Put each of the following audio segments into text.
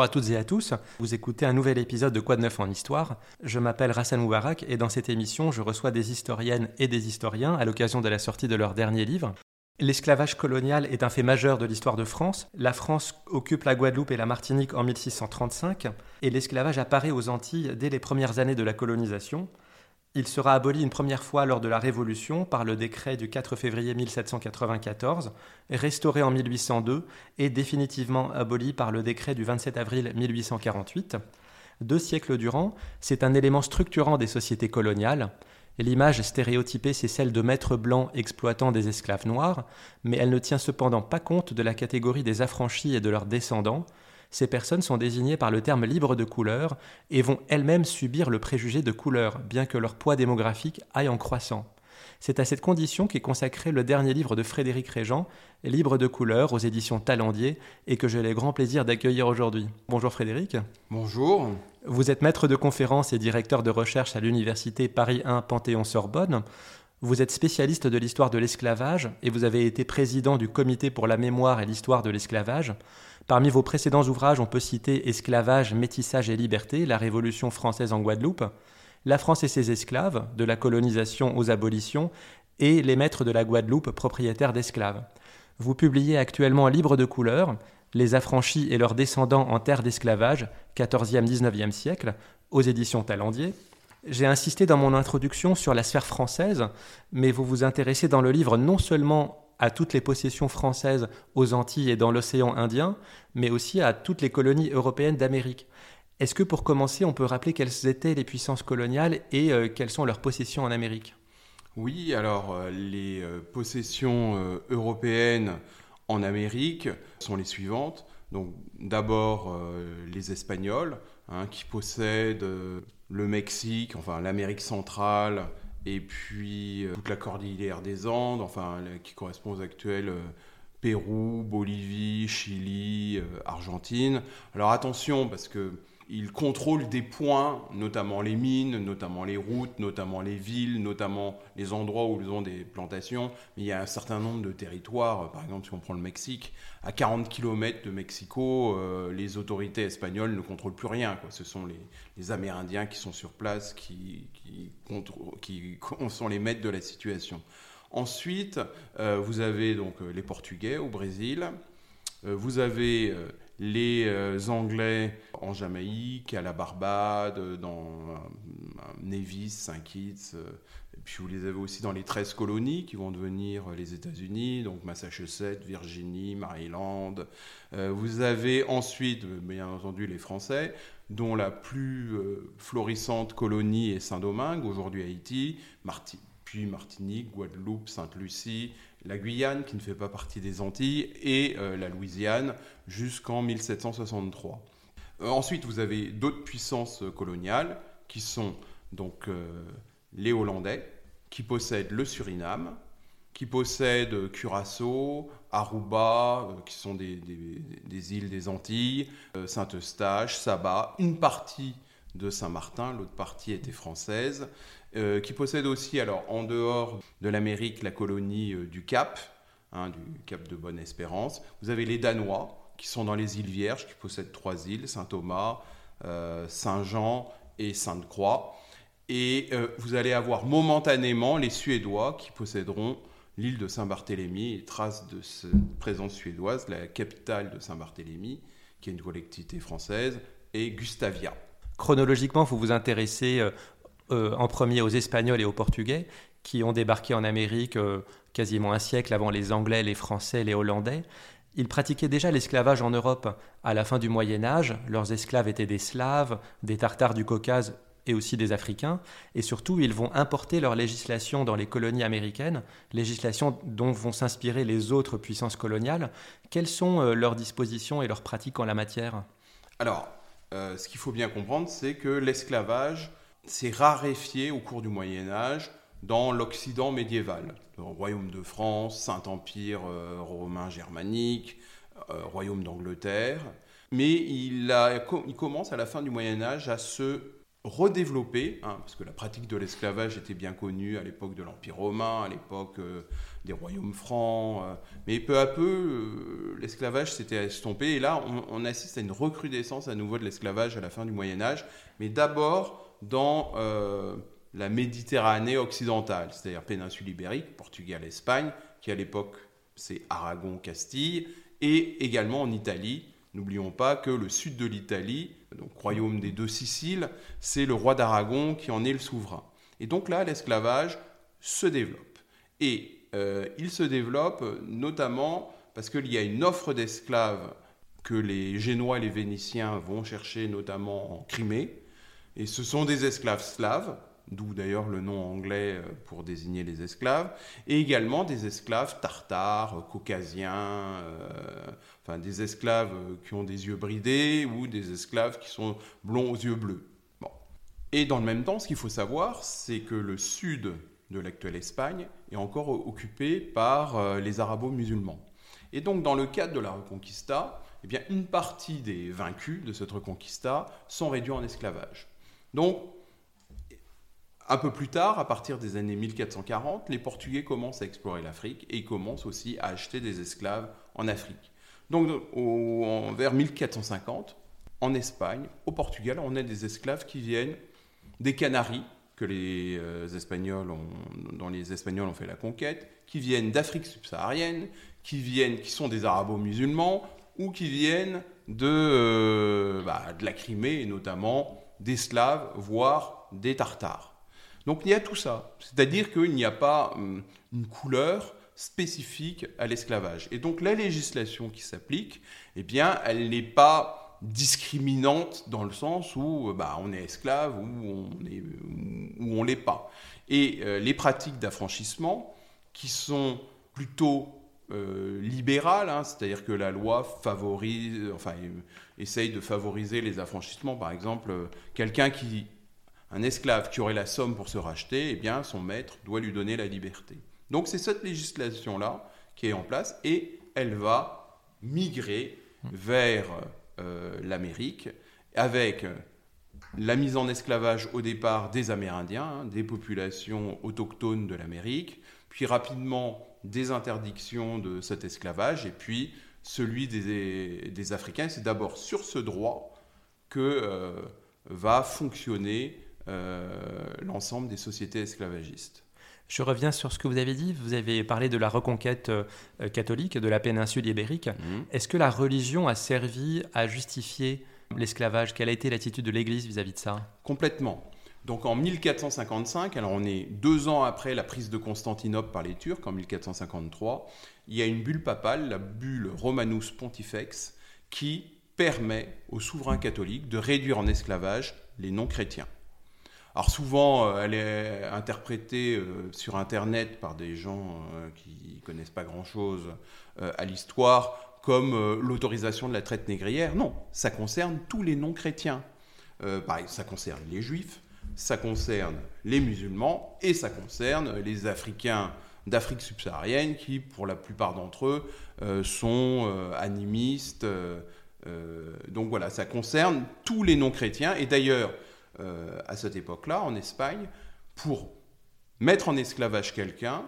Bonjour à toutes et à tous, vous écoutez un nouvel épisode de Quoi de neuf en histoire. Je m'appelle Rassan Moubarak et dans cette émission je reçois des historiennes et des historiens à l'occasion de la sortie de leur dernier livre. L'esclavage colonial est un fait majeur de l'histoire de France. La France occupe la Guadeloupe et la Martinique en 1635 et l'esclavage apparaît aux Antilles dès les premières années de la colonisation. Il sera aboli une première fois lors de la Révolution par le décret du 4 février 1794, restauré en 1802 et définitivement aboli par le décret du 27 avril 1848. Deux siècles durant, c'est un élément structurant des sociétés coloniales. L'image stéréotypée, c'est celle de maîtres blancs exploitant des esclaves noirs, mais elle ne tient cependant pas compte de la catégorie des affranchis et de leurs descendants, ces personnes sont désignées par le terme libre de couleur et vont elles-mêmes subir le préjugé de couleur, bien que leur poids démographique aille en croissant. C'est à cette condition qu'est consacré le dernier livre de Frédéric Régent, Libre de couleur, aux éditions Talendier, et que j'ai le grand plaisir d'accueillir aujourd'hui. Bonjour Frédéric. Bonjour. Vous êtes maître de conférences et directeur de recherche à l'université Paris 1 Panthéon-Sorbonne. Vous êtes spécialiste de l'histoire de l'esclavage et vous avez été président du comité pour la mémoire et l'histoire de l'esclavage. Parmi vos précédents ouvrages, on peut citer Esclavage, métissage et liberté, la Révolution française en Guadeloupe, La France et ses esclaves, de la colonisation aux abolitions, et Les maîtres de la Guadeloupe, propriétaires d'esclaves. Vous publiez actuellement Libre de couleur, Les affranchis et leurs descendants en terre d'esclavage, 14e-19e siècle, aux éditions Talendier. J'ai insisté dans mon introduction sur la sphère française, mais vous vous intéressez dans le livre non seulement à toutes les possessions françaises aux Antilles et dans l'océan Indien, mais aussi à toutes les colonies européennes d'Amérique. Est-ce que pour commencer, on peut rappeler quelles étaient les puissances coloniales et euh, quelles sont leurs possessions en Amérique? Oui, alors euh, les euh, possessions européennes en Amérique sont les suivantes. Donc d'abord les Espagnols, hein, qui possèdent le Mexique, enfin l'Amérique centrale, et puis euh, toute la cordillère des Andes, enfin qui correspond aux actuels euh, Pérou, Bolivie, Chili, euh, Argentine. Alors attention parce que il contrôle des points, notamment les mines, notamment les routes, notamment les villes, notamment les endroits où ils ont des plantations. Mais il y a un certain nombre de territoires, par exemple si on prend le Mexique, à 40 km de Mexico, euh, les autorités espagnoles ne contrôlent plus rien. Ce sont les, Amérindiens qui sont sur place, qui, sont les maîtres de la situation. Ensuite, euh, vous avez donc euh, les Portugais au Brésil, vous avez les euh, Anglais en Jamaïque, à la Barbade, dans euh, Nevis, Saint-Kitts, euh, et puis vous les avez aussi dans les 13 colonies qui vont devenir les États-Unis, donc Massachusetts, Virginie, Maryland. vous avez ensuite, bien entendu, les Français, dont la plus florissante colonie est Saint-Domingue, aujourd'hui Haïti, puis Martinique, Guadeloupe, Sainte-Lucie, la Guyane, qui ne fait pas partie des Antilles, et euh, la Louisiane jusqu'en 1763. Euh, ensuite, vous avez d'autres puissances coloniales qui sont donc euh, les Hollandais, qui possèdent le Suriname, qui possèdent Curaçao, Aruba, qui sont des îles des Antilles, Saint-Eustache, Saba, une partie de Saint-Martin, l'autre partie était française, euh, qui possède aussi, alors en dehors de l'Amérique, la colonie euh, du Cap, hein, du Cap de Bonne-Espérance. Vous avez les Danois, qui sont dans les îles Vierges, qui possèdent trois îles, Saint-Thomas, euh, Saint-Jean et Sainte-Croix. Et vous allez avoir momentanément les Suédois qui posséderont l'île de Saint-Barthélemy, et trace de cette présence suédoise, la capitale de Saint-Barthélemy, qui est une collectivité française, et Gustavia. Chronologiquement, vous vous intéressez euh, en premier aux Espagnols et aux Portugais, qui ont débarqué en Amérique euh, quasiment un siècle avant les Anglais, les Français, les Hollandais. Ils pratiquaient déjà l'esclavage en Europe à la fin du Moyen Âge. Leurs esclaves étaient des Slaves, des Tartares du Caucase et aussi des Africains. Et surtout, ils vont importer leur législation dans les colonies américaines, législation dont vont s'inspirer les autres puissances coloniales. Quelles sont euh, leurs dispositions et leurs pratiques en la matière? Alors, ce qu'il faut bien comprendre, c'est que l'esclavage s'est raréfié au cours du Moyen Âge dans l'Occident médiéval. Le royaume de France, Saint-Empire euh, romain germanique, euh, royaume d'Angleterre. Mais il, a, il, commence à la fin du Moyen Âge à se redéveloppé, hein, parce que la pratique de l'esclavage était bien connue à l'époque de l'Empire romain, à l'époque euh, des royaumes francs, mais peu à peu, l'esclavage s'était estompé, et là, on, assiste à une recrudescence à nouveau de l'esclavage à la fin du Moyen Âge, mais d'abord dans la Méditerranée occidentale, c'est-à-dire péninsule ibérique, Portugal, Espagne, qui à l'époque c'est Aragon, Castille, et également en Italie. N'oublions pas que le sud de l'Italie, donc royaume des deux Siciles, c'est le roi d'Aragon qui en est le souverain. Et donc là, l'esclavage se développe. Et euh, il se développe notamment parce qu'il y a une offre d'esclaves que les Génois et les Vénitiens vont chercher notamment en Crimée. Et ce sont des esclaves slaves, d'où d'ailleurs le nom anglais euh, pour désigner les esclaves, et également des esclaves tartares, caucasiens, euh, enfin des esclaves qui ont des yeux bridés ou des esclaves qui sont blonds aux yeux bleus. Bon. Et dans le même temps, ce qu'il faut savoir, c'est que le sud de l'actuelle Espagne est encore occupé par euh, les arabo-musulmans. Et donc dans le cadre de la Reconquista, eh bien, une partie des vaincus de cette Reconquista sont réduits en esclavage. Donc un peu plus tard, à partir des années 1440, les Portugais commencent à explorer l'Afrique et ils commencent aussi à acheter des esclaves en Afrique. Donc vers 1450, en Espagne, au Portugal, on a des esclaves qui viennent des Canaries, que les euh, Espagnols ont, dont les Espagnols ont fait la conquête, qui viennent d'Afrique subsaharienne, qui viennent, qui sont des Arabo-musulmans, ou qui viennent de, euh, bah, de la Crimée, notamment des Slaves, voire des Tartares. Donc il y a tout ça. C'est-à-dire qu'il n'y a pas hum, une couleur spécifique à l'esclavage. Et donc la législation qui s'applique, eh bien, elle n'est pas discriminante dans le sens où bah, on est esclave ou on l'est pas. Et euh, les pratiques d'affranchissement qui sont plutôt euh, libérales, hein, c'est-à-dire que la loi favorise, enfin, essaye de favoriser les affranchissements. Par exemple, quelqu'un qui un esclave qui aurait la somme pour se racheter, eh bien, son maître doit lui donner la liberté. Donc c'est cette législation-là qui est en place et elle va migrer vers euh, l'Amérique avec la mise en esclavage au départ des Amérindiens, hein, des populations autochtones de l'Amérique, puis rapidement des interdictions de cet esclavage et puis celui des, Africains. C'est d'abord sur ce droit que euh, va fonctionner euh, l'ensemble des sociétés esclavagistes. Je reviens sur ce que vous avez dit. Vous avez parlé de la reconquête euh, catholique de la péninsule ibérique. Mhm. Est-ce que la religion a servi à justifier l'esclavage? Quelle a été l'attitude de l'Église vis-à-vis de ça? Complètement. Donc en 1455, alors on est deux ans après la prise de Constantinople par les Turcs, en 1453, il y a une bulle papale, la bulle Romanus Pontifex, qui permet aux souverains catholiques de réduire en esclavage les non-chrétiens. Alors souvent, euh, elle est interprétée euh, sur Internet par des gens euh, qui connaissent pas grand-chose à l'histoire comme l'autorisation de la traite négrière. Non, ça concerne tous les non-chrétiens. ça concerne les juifs, ça concerne les musulmans et ça concerne les Africains d'Afrique subsaharienne qui, pour la plupart d'entre eux, sont animistes. donc voilà, ça concerne tous les non-chrétiens. Et d'ailleurs, euh, à cette époque-là, en Espagne, pour mettre en esclavage quelqu'un,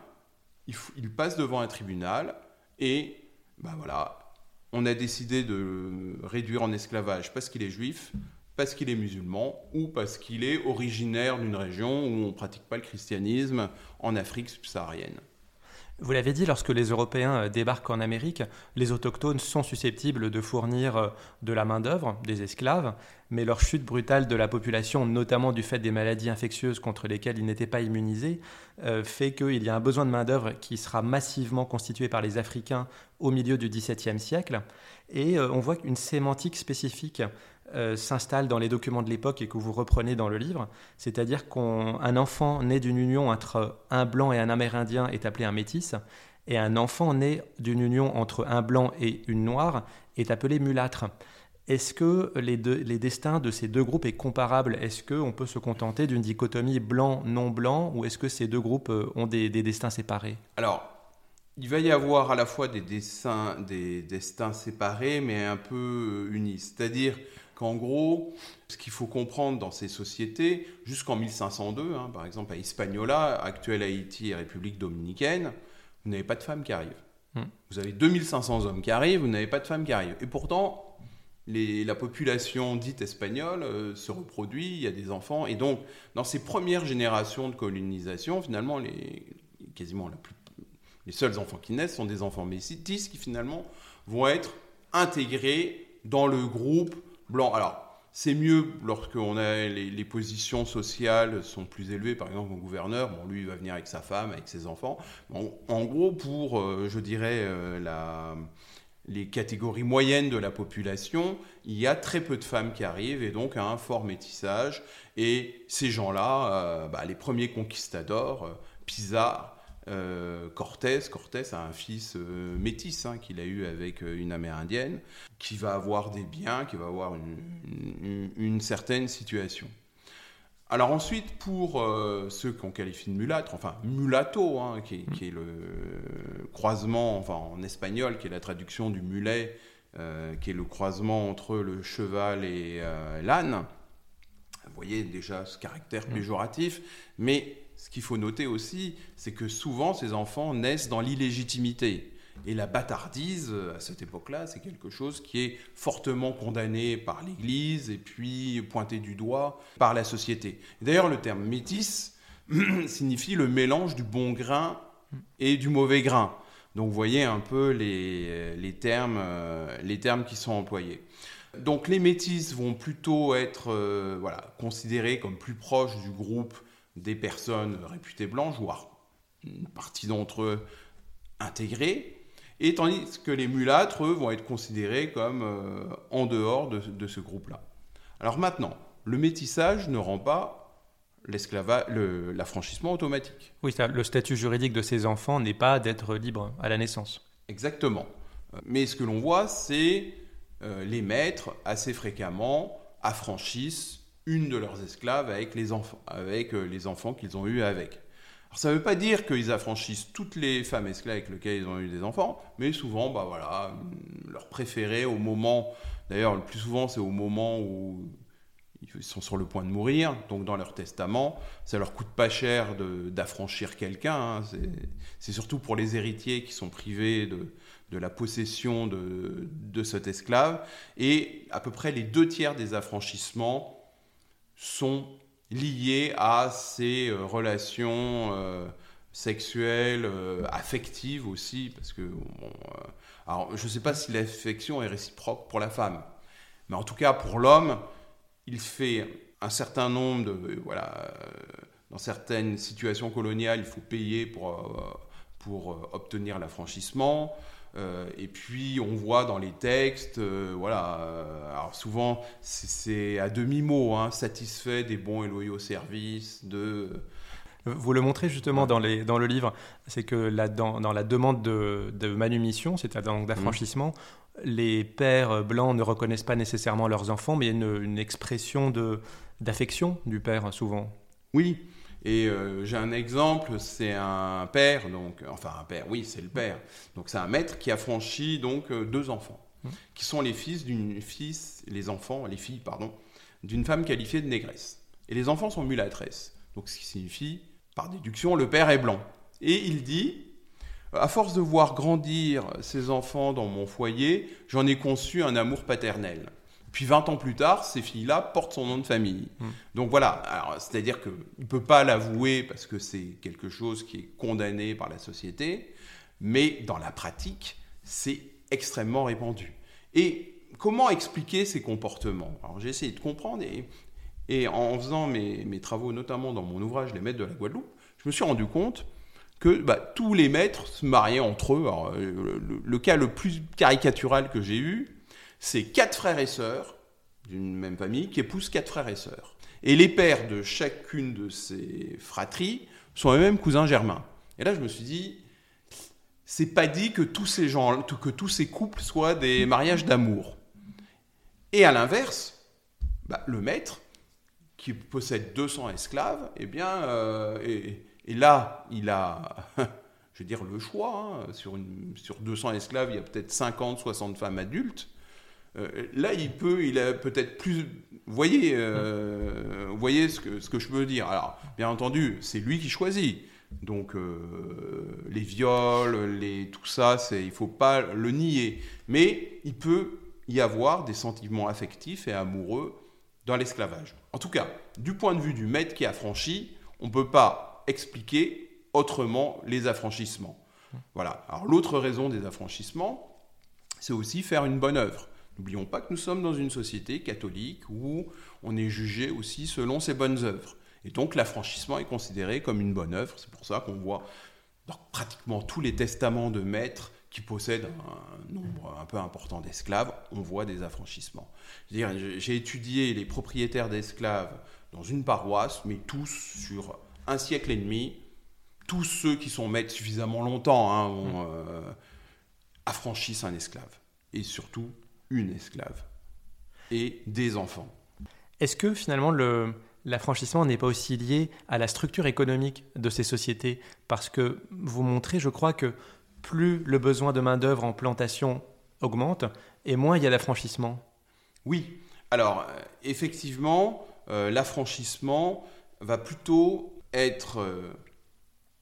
il, passe devant un tribunal et ben voilà, on a décidé de réduire en esclavage parce qu'il est juif, parce qu'il est musulman ou parce qu'il est originaire d'une région où on ne pratique pas le christianisme en Afrique subsaharienne. Vous l'avez dit, lorsque les Européens euh, débarquent en Amérique, les autochtones sont susceptibles de fournir euh, de la main-d'œuvre, des esclaves, mais leur chute brutale de la population, notamment du fait des maladies infectieuses contre lesquelles ils n'étaient pas immunisés, euh, fait qu'il y a un besoin de main-d'œuvre qui sera massivement constitué par les Africains au milieu du XVIIe siècle. Et on voit une sémantique spécifique euh, s'installe dans les documents de l'époque et que vous reprenez dans le livre, c'est-à-dire qu'un enfant né d'une union entre un blanc et un amérindien est appelé un métis, et un enfant né d'une union entre un blanc et une noire est appelé mulâtre. Est-ce que les, les, destins de ces deux groupes est comparable? Est-ce qu'on peut se contenter d'une dichotomie blanc-non blanc ou est-ce que ces deux groupes euh, ont des, destins séparés? Alors, il va y avoir à la fois des, des destins séparés mais un peu unis. C'est-à-dire qu'en gros, ce qu'il faut comprendre dans ces sociétés, jusqu'en 1502, hein, par exemple à Hispaniola, actuelle Haïti et République dominicaine, vous n'avez pas de femmes qui arrivent. Hmm. Vous avez 2500 hommes qui arrivent, vous n'avez pas de femmes qui arrivent. Et pourtant, la population dite espagnole euh, se reproduit, il y a des enfants. Et donc, dans ces premières générations de colonisation, finalement, les, quasiment les seuls enfants qui naissent sont des enfants métis qui finalement vont être intégrés dans le groupe Alors, c'est mieux lorsque a les, positions sociales sont plus élevées, par exemple, mon gouverneur, bon, lui, il va venir avec sa femme, avec ses enfants. en gros, pour, euh, je dirais, euh, les catégories moyennes de la population, il y a très peu de femmes qui arrivent et donc un fort métissage. Et ces gens-là, euh, bah, les premiers conquistadors, Pizarro, euh, Cortés, Cortés a un fils euh, métis hein, qu'il a eu avec euh, une amérindienne, qui va avoir des biens, qui va avoir une, certaine situation. Alors ensuite, pour ceux qu'on qualifie de mulâtres, enfin mulatto, hein, qui, est, le croisement, enfin en espagnol, qui est la traduction du mulet, qui est le croisement entre le cheval et l'âne. Vous voyez déjà ce caractère mmh. péjoratif, mais ce qu'il faut noter aussi, c'est que souvent ces enfants naissent dans l'illégitimité. Et la bâtardise, à cette époque-là, c'est quelque chose qui est fortement condamné par l'Église et puis pointé du doigt par la société. D'ailleurs, le terme métis signifie le mélange du bon grain et du mauvais grain. Donc vous voyez un peu les, termes, euh, les termes qui sont employés. Donc les métis vont plutôt être euh, voilà, considérés comme plus proches du groupe des personnes réputées blanches, voire une partie d'entre eux intégrés, et tandis que les mulâtres, eux, vont être considérés comme euh, en dehors de, ce groupe-là. Alors maintenant, le métissage ne rend pas l'affranchissement automatique. Oui, ça, le statut juridique de ces enfants n'est pas d'être libre à la naissance. Exactement. Mais ce que l'on voit, c'est euh, les maîtres, assez fréquemment, affranchissent une de leurs esclaves avec les enfants, avec euh, les enfants qu'ils ont eus avec. Alors, ça ne veut pas dire qu'ils affranchissent toutes les femmes esclaves avec lesquelles ils ont eu des enfants, mais souvent, bah voilà, leur préféré au moment, d'ailleurs le plus souvent c'est au moment où ils sont sur le point de mourir, donc dans leur testament, ça leur coûte pas cher d'affranchir quelqu'un, hein. c'est surtout pour les héritiers qui sont privés de, de la possession de, de cet esclave, et à peu près les deux tiers des affranchissements sont liées à ces euh, relations euh, sexuelles, euh, affectives aussi, parce que alors, je ne sais pas si l'affection est réciproque pour la femme, mais en tout cas pour l'homme, il fait un certain nombre de voilà, dans certaines situations coloniales, il faut payer pour pour obtenir l'affranchissement. Euh, et puis on voit dans les textes, euh, voilà, euh, alors souvent c'est à demi-mot, hein, satisfait des bons et loyaux services, de... Vous le montrez justement dans, les, dans le livre, c'est que là, dans, dans, la demande de, de manumission, c'est-à-dire d'affranchissement, les pères blancs ne reconnaissent pas nécessairement leurs enfants, mais il y a une, une expression d'affection du père souvent. Oui, et euh, j'ai un exemple, c'est un père, donc, enfin un père, oui, c'est le père. Donc c'est un maître qui a franchi donc euh, deux enfants, mmh. qui sont les fils d'une fils, les enfants, les filles, pardon, d'une femme qualifiée de négresse. Et les enfants sont mulâtresses. Donc ce qui signifie, par déduction, le père est blanc. Et il dit, à force de voir grandir ces enfants dans mon foyer, j'en ai conçu un amour paternel. Puis 20 ans plus tard, ces filles-là portent son nom de famille. Hmm. Donc voilà, c'est-à-dire qu'il ne peut pas l'avouer parce que c'est quelque chose qui est condamné par la société, mais dans la pratique, c'est extrêmement répandu. Et comment expliquer ces comportements? Alors j'ai essayé de comprendre et, en faisant mes, travaux, notamment dans mon ouvrage Les maîtres de la Guadeloupe, je me suis rendu compte que bah, tous les maîtres se mariaient entre eux. Euh, le, cas le plus caricatural que j'ai eu, c'est quatre frères et sœurs d'une même famille qui épousent quatre frères et sœurs. Et les pères de chacune de ces fratries sont eux-mêmes cousins germains. Et là, je me suis dit, c'est pas dit que tous ces gens, que tous ces couples soient des mariages d'amour. Et à l'inverse, bah, le maître, qui possède 200 esclaves, eh bien, euh, et, là, il a, je veux dire, le choix. Hein. sur, une, sur 200 esclaves, il y a peut-être 50, 60 femmes adultes. Là, il peut, il a peut-être plus. Vous voyez, vous voyez ce que, ce que je veux dire. Alors, bien entendu, c'est lui qui choisit. Donc les viols, les, tout ça, il ne faut pas le nier. Mais il peut y avoir des sentiments affectifs et amoureux dans l'esclavage. En tout cas, du point de vue du maître qui affranchit, on ne peut pas expliquer autrement les affranchissements. Voilà. Alors l'autre raison des affranchissements, c'est aussi faire une bonne œuvre. N'oublions pas que nous sommes dans une société catholique où on est jugé aussi selon ses bonnes œuvres. Et donc l'affranchissement est considéré comme une bonne œuvre. C'est pour ça qu'on voit dans pratiquement tous les testaments de maîtres qui possèdent un nombre un peu important d'esclaves, on voit des affranchissements. J'ai étudié les propriétaires d'esclaves dans une paroisse, mais tous sur un siècle et demi, tous ceux qui sont maîtres suffisamment longtemps hein, mmh. euh, affranchissent un esclave, et surtout une esclave, et des enfants. Est-ce que finalement le, l'affranchissement n'est pas aussi lié à la structure économique de ces sociétés? Parce que vous montrez, je crois, que plus le besoin de main-d'œuvre en plantation augmente, et moins il y a d'affranchissement. Oui, alors effectivement, euh, l'affranchissement va plutôt être euh,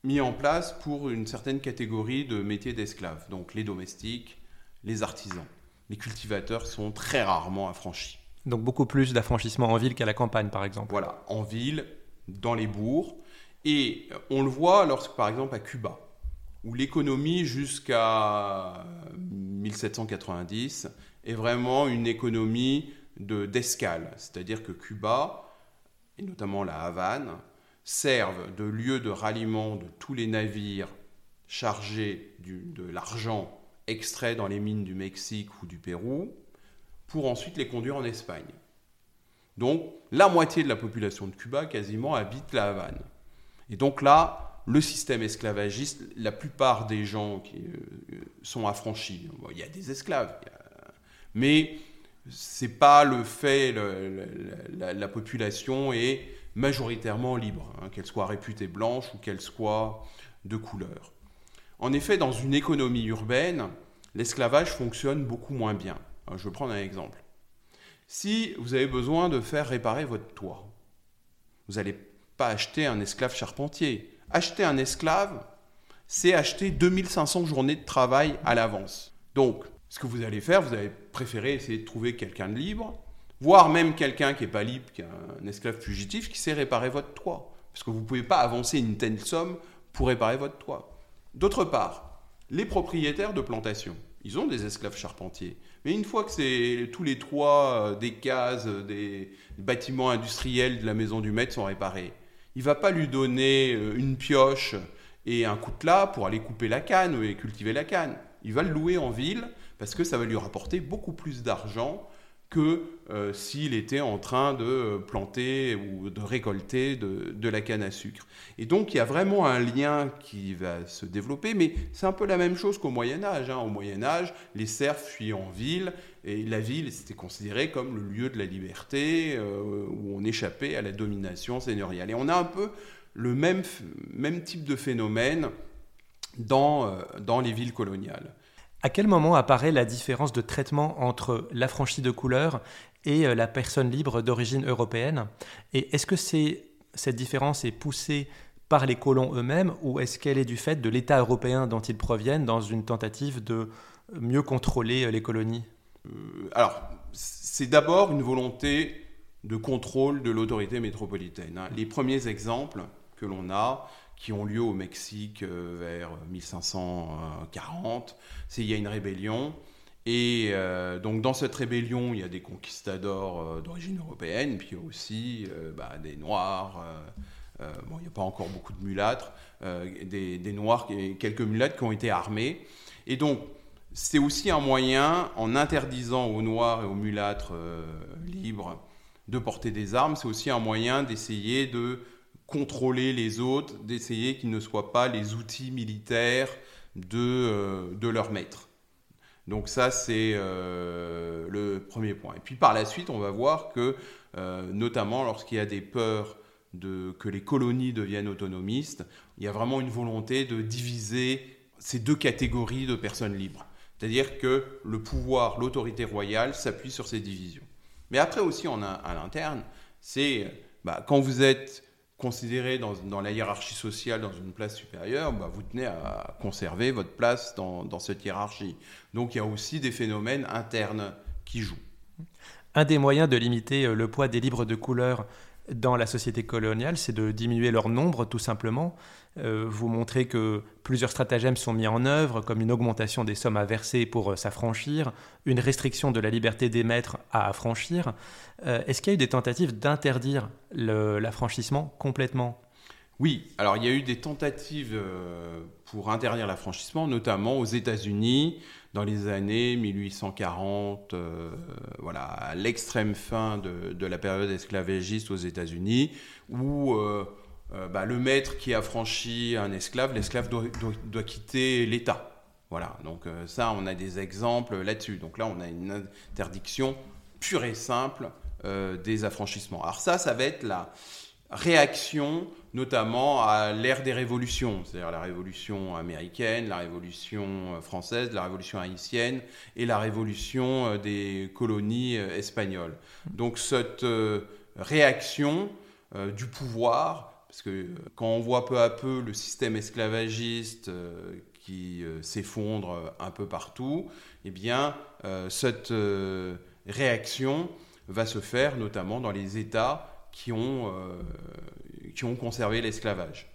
mis en place pour une certaine catégorie de métiers d'esclaves, donc les domestiques, les artisans. Les cultivateurs sont très rarement affranchis. Donc beaucoup plus d'affranchissement en ville qu'à la campagne, par exemple. Voilà, en ville, dans les bourgs. Et on le voit lorsque, par exemple, à Cuba, où l'économie jusqu'à 1790 est vraiment une économie d'escale. C'est-à-dire que Cuba, et notamment la Havane, servent de lieu de ralliement de tous les navires chargés de l'argent extrait dans les mines du Mexique ou du Pérou, pour ensuite les conduire en Espagne. Donc la moitié de la population de Cuba quasiment habite la Havane. Et donc là, le système esclavagiste, la plupart des gens qui euh, sont affranchis, il y a des esclaves, mais c'est pas le fait, la, population est majoritairement libre, hein, qu'elle soit réputée blanche ou qu'elle soit de couleur. En effet, dans une économie urbaine, l'esclavage fonctionne beaucoup moins bien. Je vais prendre un exemple. Si vous avez besoin de faire réparer votre toit, vous n'allez pas acheter un esclave charpentier. Acheter un esclave, c'est acheter 2500 journées de travail à l'avance. Donc, ce que vous allez faire, vous allez préférer essayer de trouver quelqu'un de libre, voire même quelqu'un qui n'est pas libre, qui est un esclave fugitif, qui sait réparer votre toit. Parce que vous ne pouvez pas avancer une telle somme pour réparer votre toit. D'autre part, les propriétaires de plantations, ils ont des esclaves charpentiers. Mais une fois que c'est tous les toits euh, des cases, des bâtiments industriels de la maison du maître sont réparés, il va pas lui donner euh, une pioche et un coutelas pour aller couper la canne et cultiver la canne. Il va le louer en ville parce que ça va lui rapporter beaucoup plus d'argent que euh, s'il était en train de planter ou de récolter de, la canne à sucre. Et donc il y a vraiment un lien qui va se développer, mais c'est un peu la même chose qu'au Moyen Âge. Hein. Au Moyen Âge, les serfs fuyaient en ville, et la ville c'était considéré comme le lieu de la liberté, euh, où on échappait à la domination seigneuriale. Et on a un peu le même, même type de phénomène dans, euh, dans les villes coloniales. À quel moment apparaît la différence de traitement entre l'affranchi de couleur et euh, la personne libre d'origine européenne? Et est-ce que cette différence est poussée par les colons eux-mêmes ou est-ce qu'elle est du fait de l'État européen dont ils proviennent dans une tentative de mieux contrôler euh, les colonies? Euh, Alors, c'est d'abord une volonté de contrôle de l'autorité métropolitaine. Hein. Les premiers exemples que l'on a, qui ont lieu au Mexique euh, vers 1540. C'est il y a une rébellion. Et euh, donc dans cette rébellion, il y a des conquistadors euh, d'origine européenne, puis aussi bah, des Noirs. bon, il n'y a pas encore beaucoup de mulâtres, des, des, Noirs et quelques mulâtres qui ont été armés. Et donc c'est aussi un moyen, en interdisant aux Noirs et aux mulâtres libres de porter des armes, c'est aussi un moyen d'essayer de contrôler les autres, d'essayer qu'ils ne soient pas les outils militaires de, euh, de leur maître. Donc ça, c'est euh, le premier point. Et puis par la suite, on va voir que, euh, notamment lorsqu'il y a des peurs de, que les colonies deviennent autonomistes, il y a vraiment une volonté de diviser ces deux catégories de personnes libres. C'est-à-dire que le pouvoir, l'autorité royale s'appuie sur ces divisions. Mais après aussi, en, à l'interne, c'est bah, quand vous êtes considéré dans, la hiérarchie sociale dans une place supérieure, bah, vous tenez à conserver votre place dans, dans cette hiérarchie. Donc il y a aussi des phénomènes internes qui jouent. Un des moyens de limiter euh, le poids des livres de couleur dans la société coloniale, c'est de diminuer leur nombre tout simplement. Euh, vous montrez que plusieurs stratagèmes sont mis en œuvre, comme une augmentation des sommes à verser pour euh, s'affranchir, une restriction de la liberté d'émettre à affranchir. Euh, est-ce qu'il y a eu des tentatives d'interdire l'affranchissement complètement? Oui, alors il y a eu des tentatives pour interdire l'affranchissement, notamment aux États-Unis dans les années 1840, voilà, à l'extrême fin de, la période esclavagiste aux États-Unis, où bah, le maître qui a franchi un esclave, l'esclave doit, quitter l'État. Voilà, donc euh, ça, on a des exemples là-dessus. Donc là, on a une interdiction pure et simple euh, des affranchissements. Alors ça, ça va être la réaction notamment à l'ère des révolutions, c'est-à-dire la révolution américaine, la révolution française, la révolution haïtienne et la révolution des colonies espagnoles. Donc cette réaction du pouvoir parce que euh, quand on voit peu à peu le système esclavagiste euh, qui euh, s'effondre un peu partout, eh bien, cette réaction va se faire notamment dans les États qui ont, qui ont conservé l'esclavage.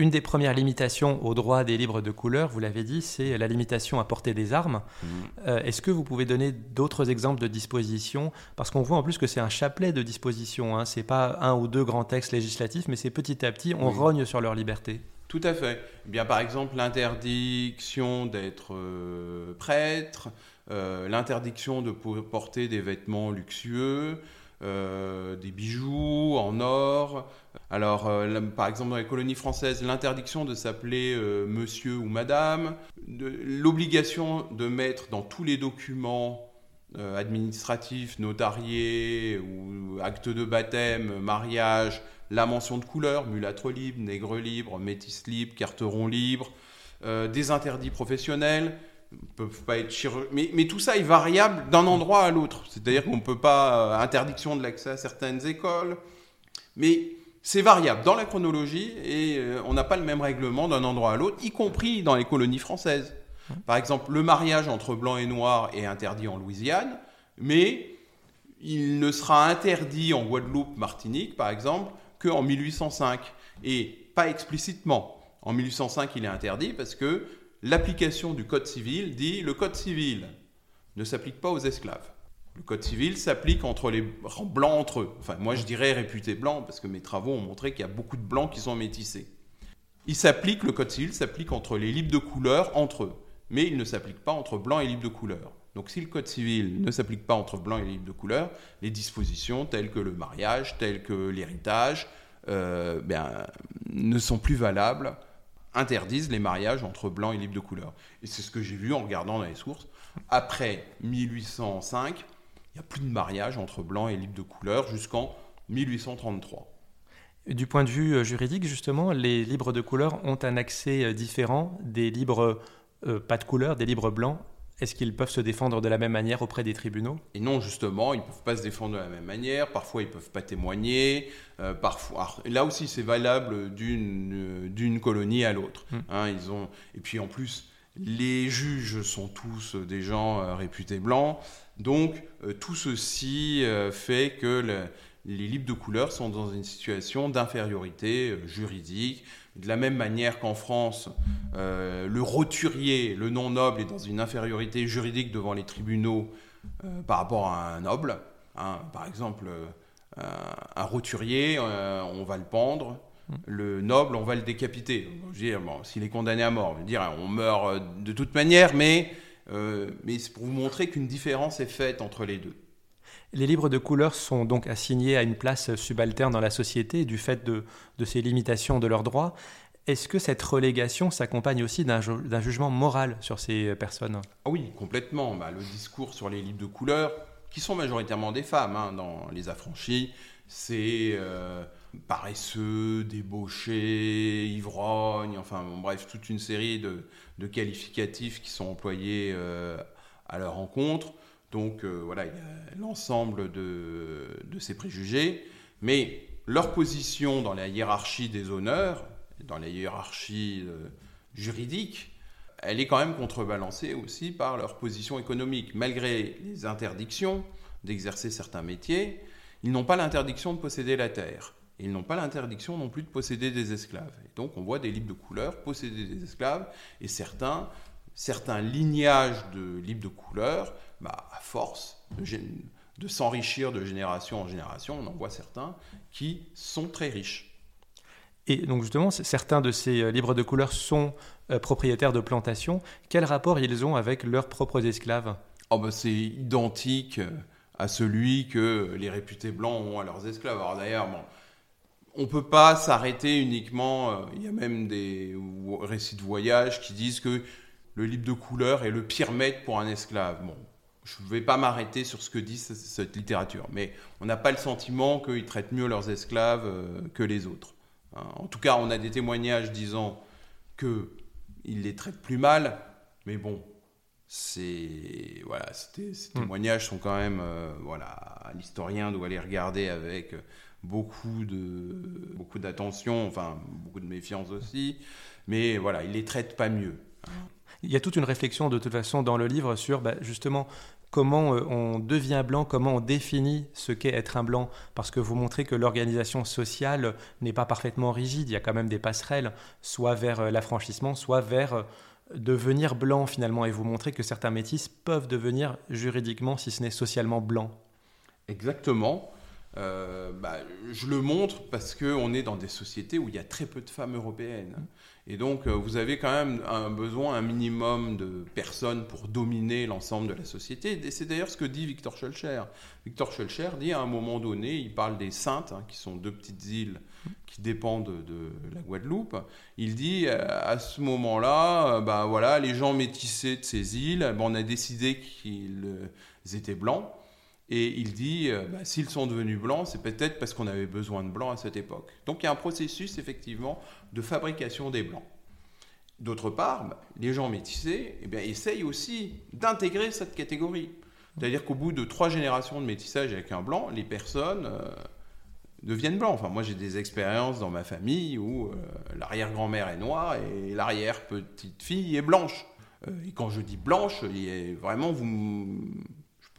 Une des premières limitations au droit des libres de couleur, vous l'avez dit, c'est la limitation à porter des armes. Mmh. Euh, est-ce que vous pouvez donner d'autres exemples de dispositions? Parce qu'on voit en plus que c'est un chapelet de dispositions. Hein. Ce n'est pas un ou deux grands textes législatifs, mais c'est petit à petit, on rogne sur leur liberté. Tout à fait. Eh bien, par exemple, l'interdiction d'être euh, prêtre, euh, l'interdiction de porter des vêtements luxueux, euh, des bijoux en or. Alors, euh, par exemple, dans les colonies françaises, l'interdiction de s'appeler euh, monsieur ou madame, l'obligation de mettre dans tous les documents administratifs, notariés ou actes de baptême, mariage, la mention de couleur, mulâtre libre, nègre libre, métis libre, carteron libre, des interdits professionnels, peuvent pas être mais, mais, tout ça est variable d'un endroit à l'autre. C'est-à-dire qu'on ne peut pas euh, interdiction de l'accès à certaines écoles, mais c'est variable dans la chronologie et euh, on n'a pas le même règlement d'un endroit à l'autre, y compris dans les colonies françaises. Par exemple, le mariage entre blanc et noir est interdit en Louisiane, mais il ne sera interdit en Guadeloupe, Martinique, par exemple, qu'en 1805 et pas explicitement. En 1805, il est interdit parce que l'application du Code civil dit le Code civil ne s'applique pas aux esclaves. Le Code civil s'applique entre les blancs entre eux. Enfin, moi je dirais réputés blancs parce que mes travaux ont montré qu'il y a beaucoup de blancs qui sont métissés. Il s'applique, le Code civil s'applique entre les libres de couleur entre eux, mais il ne s'applique pas entre blancs et libres de couleur. Donc si le Code civil ne s'applique pas entre blancs et libres de couleur, les dispositions telles que le mariage, telles que l'héritage, euh, ben, ne sont plus valables interdisent les mariages entre blancs et libres de couleur. Et c'est ce que j'ai vu en regardant dans les sources. Après 1805, il n'y a plus de mariage entre blancs et libres de couleur jusqu'en 1833. Du point de vue euh, juridique, justement, les libres de couleur ont un accès euh, différent des libres euh, pas de couleur, des libres blancs est-ce qu'ils peuvent se défendre de la même manière auprès des tribunaux? Et non, justement, ils ne peuvent pas se défendre de la même manière. Parfois, ils ne peuvent pas témoigner. Euh, parfois, là aussi, c'est valable d'une d'une colonie à l'autre. Hmm. Hein, ils ont et puis en plus, les juges sont tous des gens euh, réputés blancs. Donc, euh, tout ceci fait que les libres de couleur sont dans une situation d'infériorité juridique. De la même manière qu'en France, euh, le roturier, le non noble, est dans une infériorité juridique devant les tribunaux euh, par rapport à un noble. Hein. par exemple, euh, un roturier, on va le pendre. Le noble, on va le décapiter. s'il est condamné à mort, dire, on meurt de toute manière, mais, mais c'est pour vous montrer qu'une différence est faite entre les deux. Les livres de couleur sont donc assignés à une place subalterne dans la société du fait de, ces limitations de leurs droits. Est-ce que cette relégation s'accompagne aussi d'un jugement moral sur ces personnes? Ah Oui, complètement. Bah, le discours sur les livres de couleur, qui sont majoritairement des femmes hein, dans les affranchis, c'est euh, paresseux, débauchés, ivrognes, enfin bref, toute une série de, qualificatifs qui sont employés euh, à leur encontre. Donc euh, voilà, il y a l'ensemble de, ces préjugés, mais leur position dans la hiérarchie des honneurs, dans la hiérarchie euh, juridique, elle est quand même contrebalancée aussi par leur position économique. Malgré les interdictions d'exercer certains métiers, ils n'ont pas l'interdiction de posséder la terre. ils n'ont pas l'interdiction non plus de posséder des esclaves. Et donc on voit des libres de couleur posséder des esclaves, et certains, certains lignages de libres de couleur, bah, à force de, de s'enrichir de génération en génération, on en voit certains qui sont très riches. Et donc justement, certains de ces euh, libres de couleur sont euh, propriétaires de plantations. Quel rapport ils ont avec leurs propres esclaves? Oh bah C'est identique à celui que les réputés blancs ont à leurs esclaves. Alors d'ailleurs, bon, on ne peut pas s'arrêter uniquement, euh, il y a même des récits de voyage qui disent que le libre de couleur est le pire maître pour un esclave. Bon, je ne vais pas m'arrêter sur ce que dit cette littérature, mais on n'a pas le sentiment qu'ils traitent mieux leurs esclaves euh, que les autres. Hein. En tout cas, on a des témoignages disant qu'ils les traitent plus mal, mais bon, c'est voilà, ces hmm. témoignages sont quand même euh, voilà, l'historien doit les regarder avec beaucoup de beaucoup d'attention, enfin beaucoup de méfiance aussi, mais voilà, il les traite pas mieux. Il y a toute une réflexion de toute façon dans le livre sur bah, justement comment euh, on devient blanc, comment on définit ce qu'est être un blanc, parce que vous montrez que l'organisation sociale n'est pas parfaitement rigide, il y a quand même des passerelles, soit vers euh, l'affranchissement, soit vers devenir blanc finalement et vous montrer que certains métis peuvent devenir juridiquement, si ce n'est socialement, blancs. Exactement. Euh, bah, je le montre parce qu'on est dans des sociétés où il y a très peu de femmes européennes. Et donc, euh, vous avez quand même un besoin, un minimum de personnes pour dominer l'ensemble de la société. Et c'est d'ailleurs ce que dit Victor Schulcher. Victor Schulcher dit à un moment donné, il parle des Saintes, hein, qui sont deux petites îles qui dépendent de la Guadeloupe. Il dit euh, à ce moment-là, bah, voilà, les gens métissés de ces îles, bah, on a décidé qu'ils étaient blancs. Et il dit, euh, bah, s'ils sont devenus blancs, c'est peut-être parce qu'on avait besoin de blancs à cette époque. Donc il y a un processus effectivement de fabrication des blancs. D'autre part, bah, les gens métissés eh bien, essayent aussi d'intégrer cette catégorie. C'est-à-dire qu'au bout de trois générations de métissage avec un blanc, les personnes euh, deviennent blancs. Enfin, moi, j'ai des expériences dans ma famille où euh, l'arrière-grand-mère est noire et l'arrière-petite-fille est blanche. et quand je dis blanche, vraiment, vous,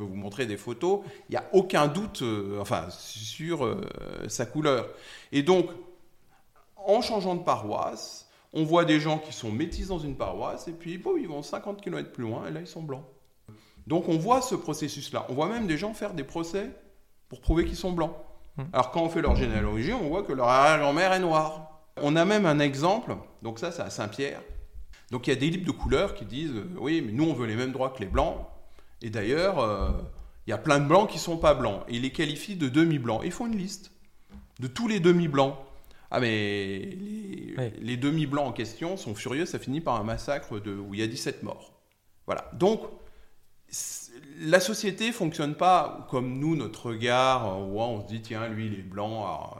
vous montrer des photos, il n'y a aucun doute euh, enfin, sur euh, sa couleur. Et donc, en changeant de paroisse, on voit des gens qui sont métis dans une paroisse, et puis bon, ils vont 50 km plus loin, et là, ils sont blancs. Donc, on voit ce processus-là. On voit même des gens faire des procès pour prouver qu'ils sont blancs. Hum. Alors, quand on fait leur généalogie, on voit que leur arrière-grand-mère est noire. On a même un exemple, donc ça, c'est à Saint-Pierre. Donc, il y a des livres de couleurs qui disent euh, Oui, mais nous, on veut les mêmes droits que les blancs. Et d'ailleurs, euh, il y a plein de blancs qui ne sont pas blancs. Et ils les qualifient de demi-blancs. Ils font une liste de tous les demi-blancs. Ah mais les, demi-blancs en question sont furieux, ça finit par un massacre de, où il y a 17 morts. Voilà. Donc, la société fonctionne pas comme nous, notre regard, où on se dit, tiens, lui, il est blanc.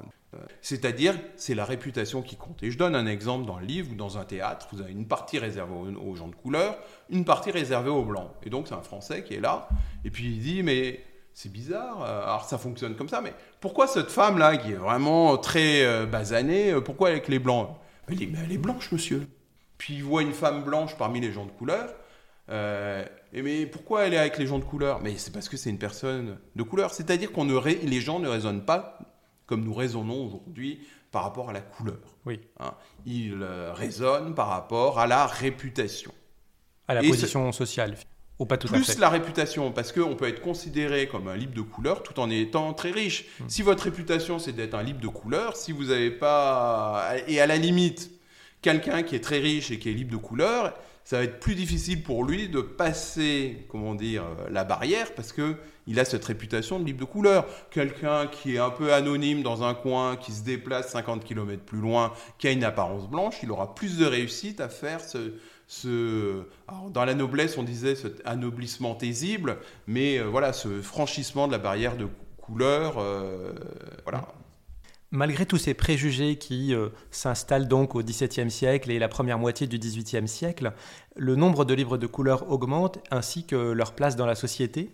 C'est-à-dire, c'est la réputation qui compte. Et je donne un exemple dans le livre ou dans un théâtre, vous avez une partie réservée aux, gens de couleur, une partie réservée aux blancs. Et donc, c'est un Français qui est là, et puis il dit, mais c'est bizarre, euh, alors ça fonctionne comme ça, mais pourquoi cette femme-là, qui est vraiment très euh, basanée, euh, pourquoi avec les blancs? Il dit, mais elle est blanche, monsieur. Puis il voit une femme blanche parmi les gens de couleur, et mais pourquoi elle est avec les gens de couleur? Mais c'est parce que c'est une personne de couleur. C'est-à-dire que les gens ne raisonnent pas comme nous raisonnons aujourd'hui par rapport à la couleur. Oui. Hein. il euh, raisonne par rapport à la réputation. À la position sociale. Ou pas tout plus à fait. la réputation, parce qu'on peut être considéré comme un libre de couleur tout en étant très riche. Hmm. Si votre réputation c'est d'être un libre de couleur, si vous n'avez pas. Et à la limite, quelqu'un qui est très riche et qui est libre de couleur, ça va être plus difficile pour lui de passer, comment dire, euh, la barrière parce que il a cette réputation de libre de couleur. Quelqu'un qui est un peu anonyme dans un coin, qui se déplace 50 km plus loin, qui a une apparence blanche, il aura plus de réussite à faire ce, dans la noblesse, on disait cet anoblissement taisible, mais euh, voilà, ce franchissement de la barrière de couleur, euh, voilà. Malgré tous ces préjugés qui euh, s'installent donc au XVIIe siècle et la première moitié du XVIIIe siècle, le nombre de livres de couleur augmente ainsi que leur place dans la société.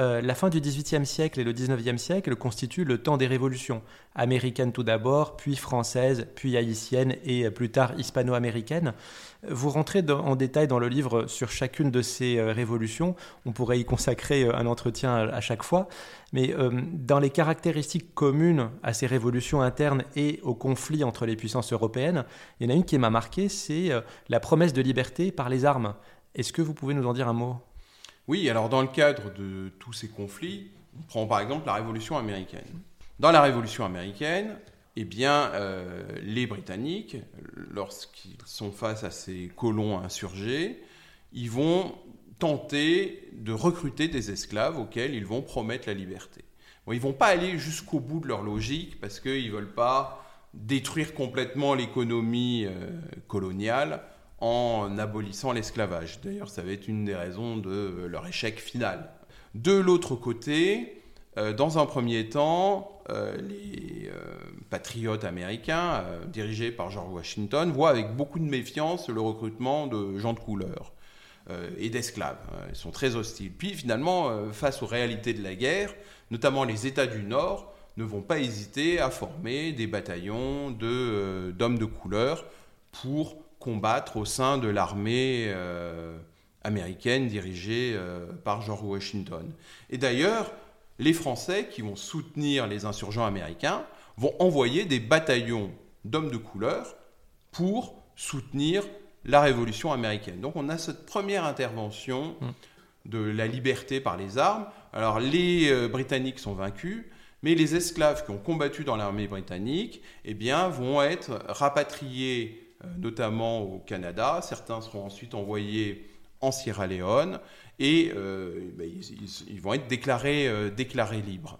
Euh, la fin du XVIIIe siècle et le XIXe siècle constituent le temps des révolutions, américaines tout d'abord, puis françaises, puis haïtiennes et plus tard hispano-américaines. Vous rentrez en détail dans le livre sur chacune de ces euh, révolutions, on pourrait y consacrer euh, un entretien à, chaque fois, mais dans les caractéristiques communes à ces révolutions internes et aux conflits entre les puissances européennes, il y en a une qui m'a marqué, c'est la promesse de liberté par les armes. Est-ce que vous pouvez nous en dire un mot? Oui, alors dans le cadre de tous ces conflits, on prend par exemple la Révolution américaine. Dans la Révolution américaine, eh bien, euh, les Britanniques, lorsqu'ils sont face à ces colons insurgés, ils vont tenter de recruter des esclaves auxquels ils vont promettre la liberté. Bon, ils ne vont pas aller jusqu'au bout de leur logique parce qu'ils ne veulent pas détruire complètement l'économie euh, coloniale en abolissant l'esclavage. D'ailleurs, ça va être une des raisons de leur échec final. De l'autre côté, euh, dans un premier temps, euh, les euh, patriotes américains, dirigés par George Washington, voient avec beaucoup de méfiance le recrutement de gens de couleur et d'esclaves. Ils sont très hostiles. Puis finalement, face aux réalités de la guerre, notamment les États du Nord, ne vont pas hésiter à former des bataillons d'hommes de couleur pour combattre au sein de l'armée euh, américaine dirigée euh, par George Washington. Et d'ailleurs, les Français qui vont soutenir les insurgents américains vont envoyer des bataillons d'hommes de couleur pour soutenir la révolution américaine. Donc on a cette première intervention mmh. de la liberté par les armes. Alors les euh, Britanniques sont vaincus, mais les esclaves qui ont combattu dans l'armée britannique eh bien, vont être rapatriés notamment au Canada. Certains seront ensuite envoyés en Sierra Leone et euh, ben, ils, vont être euh, déclarés libres.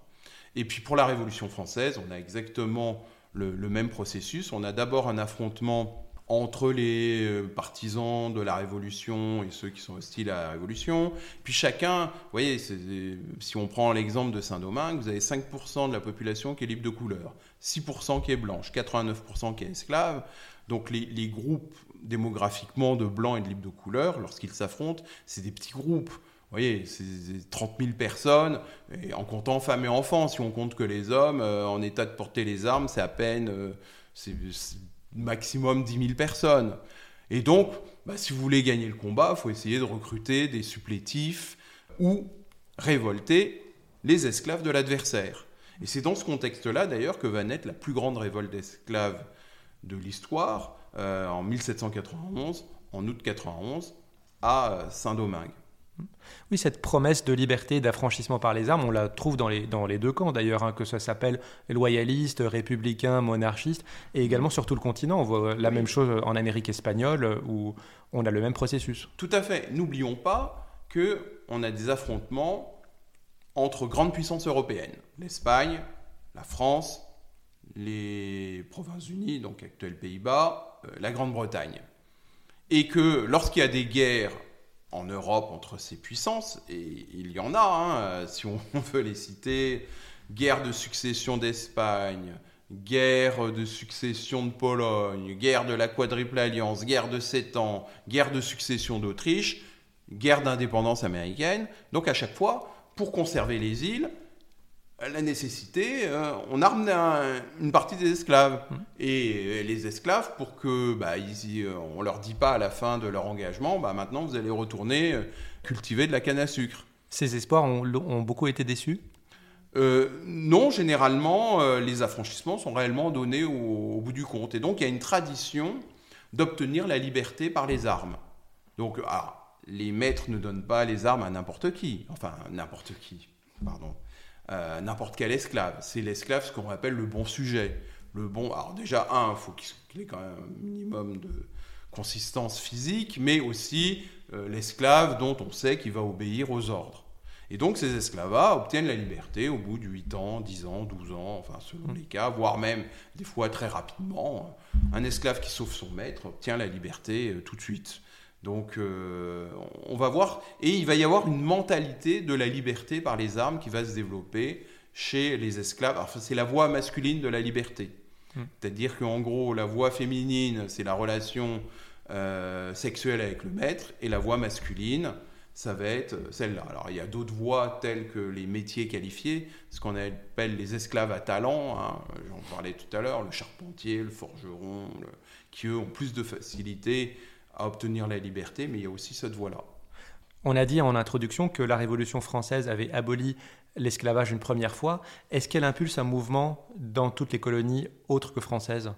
Et puis pour la Révolution française, on a exactement le, même processus. On a d'abord un affrontement entre les partisans de la Révolution et ceux qui sont hostiles à la Révolution. Puis chacun, vous voyez, si on prend l'exemple de Saint-Domingue, vous avez 5% de la population qui est libre de couleur, 6% qui est blanche, 89% qui est esclave. Donc les, groupes démographiquement de blancs et de libres de couleur, lorsqu'ils s'affrontent, c'est des petits groupes. Vous voyez, c'est 30 000 personnes, et en comptant femmes et enfants. Si on compte que les hommes euh, en état de porter les armes, c'est à peine, euh, maximum 10 000 personnes. Et donc, bah, si vous voulez gagner le combat, il faut essayer de recruter des supplétifs ou révolter les esclaves de l'adversaire. Et c'est dans ce contexte-là, d'ailleurs, que va naître la plus grande révolte d'esclaves de l'histoire euh, en 1791, en août 91, à Saint-Domingue. Oui, cette promesse de liberté et d'affranchissement par les armes, on la trouve dans les, dans les deux camps d'ailleurs, hein, que ça s'appelle loyaliste, républicain, monarchiste, et également sur tout le continent. On voit la même chose en Amérique espagnole, où on a le même processus. Tout à fait. N'oublions pas qu'on a des affrontements entre grandes puissances européennes, l'Espagne, la France, les Provinces-Unies, donc actuels Pays-Bas, euh, la Grande-Bretagne. Et que lorsqu'il y a des guerres en Europe entre ces puissances, et il y en a, hein, si on veut les citer, guerre de succession d'Espagne, guerre de succession de Pologne, guerre de la quadruple alliance, guerre de Sept ans, guerre de succession d'Autriche, guerre d'indépendance américaine. Donc à chaque fois, pour conserver les îles, la nécessité, euh, on arme une partie des esclaves. Mmh. Et les esclaves, pour que bah, ils, euh, on leur dit pas à la fin de leur engagement, bah, maintenant vous allez retourner euh, cultiver de la canne à sucre. Ces espoirs ont, beaucoup été déçus? Non, généralement, les affranchissements sont réellement donnés au, bout du compte. Et donc il y a une tradition d'obtenir la liberté par les armes. Donc, les maîtres ne donnent pas les armes à n'importe qui. Enfin, n'importe qui, pardon euh, n'importe quel esclave. C'est l'esclave, ce qu'on appelle le bon sujet. Le bon, alors déjà, un, il faut qu'il ait quand même un minimum de consistance physique, mais aussi euh, l'esclave dont on sait qu'il va obéir aux ordres. Et donc ces esclavats obtiennent la liberté au bout de 8 ans, 10 ans, 12 ans, enfin selon les cas, voire même des fois très rapidement. Un esclave qui sauve son maître obtient la liberté euh, tout de suite. Donc euh, on va voir, et il va y avoir une mentalité de la liberté par les armes qui va se développer chez les esclaves. Enfin, c'est la voie masculine de la liberté. Hmm. C'est-à-dire qu'en gros, la voie féminine, c'est la relation euh, sexuelle avec le maître, et la voie masculine, ça va être celle-là. Alors il y a d'autres voies telles que les métiers qualifiés, ce qu'on appelle les esclaves à talent, hein. j'en parlais tout à l'heure, le charpentier, le forgeron, qui eux ont plus de facilité à obtenir la liberté, mais il y a aussi cette voie-là. On a dit en introduction que la Révolution française avait aboli l'esclavage une première fois. Est-ce qu'elle impulse un mouvement dans toutes les colonies autres que françaises?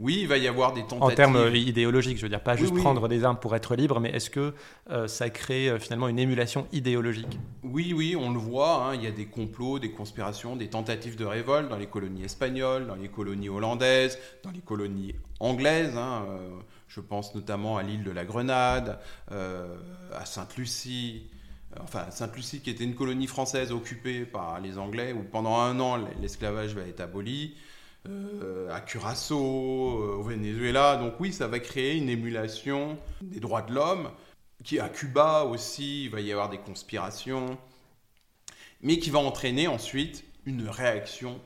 Oui, il va y avoir des tentatives. En termes euh, idéologiques, je veux dire, pas juste prendre des armes pour être libre, mais est-ce que euh, ça crée euh, finalement une émulation idéologique? Oui, oui, on le voit. Hein, il y a des complots, des conspirations, des tentatives de révolte dans les colonies espagnoles, dans les colonies hollandaises, dans les colonies anglaises. Hein, je pense notamment à l'île de la Grenade, à Sainte-Lucie. Enfin, Sainte-Lucie qui était une colonie française occupée par les Anglais, où pendant un an l'esclavage va être aboli. Euh, à Curaçao, euh, au Venezuela. Donc oui, ça va créer une émulation des droits de l'homme, qui à Cuba aussi, il va y avoir des conspirations, mais qui va entraîner ensuite une réaction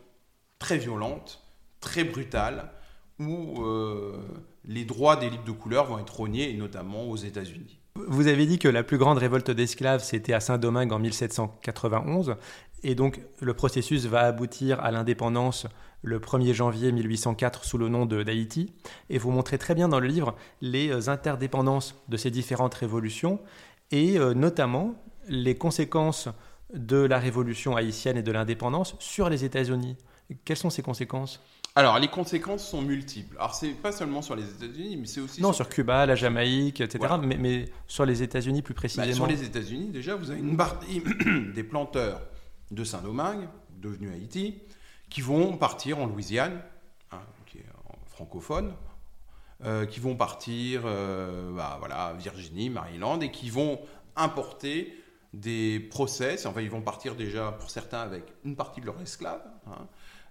très violente, très brutale, où euh, les droits des libres de couleur vont être rognés, notamment aux États-Unis. Vous avez dit que la plus grande révolte d'esclaves, c'était à Saint-Domingue en 1791, et donc le processus va aboutir à l'indépendance le 1er janvier 1804 sous le nom d'Haïti. Et vous montrez très bien dans le livre les euh, interdépendances de ces différentes révolutions et euh, notamment les conséquences de la révolution haïtienne et de l'indépendance sur les États-Unis. Quelles sont ces conséquences? Alors, les conséquences sont multiples. Alors, c'est pas seulement sur les États-Unis, mais c'est aussi. Non, sur... Cuba, la Jamaïque, etc. Mais, sur les États-Unis plus bah, précisément. sur les États-Unis, déjà, vous avez une partie des planteurs de Saint-Domingue, devenus Haïti, qui vont partir en Louisiane, hein, qui est francophone, euh, qui vont partir euh, bah, voilà, Virginie, Maryland, et qui vont importer des process, enfin ils vont partir déjà pour certains avec une partie de leurs esclaves, hein,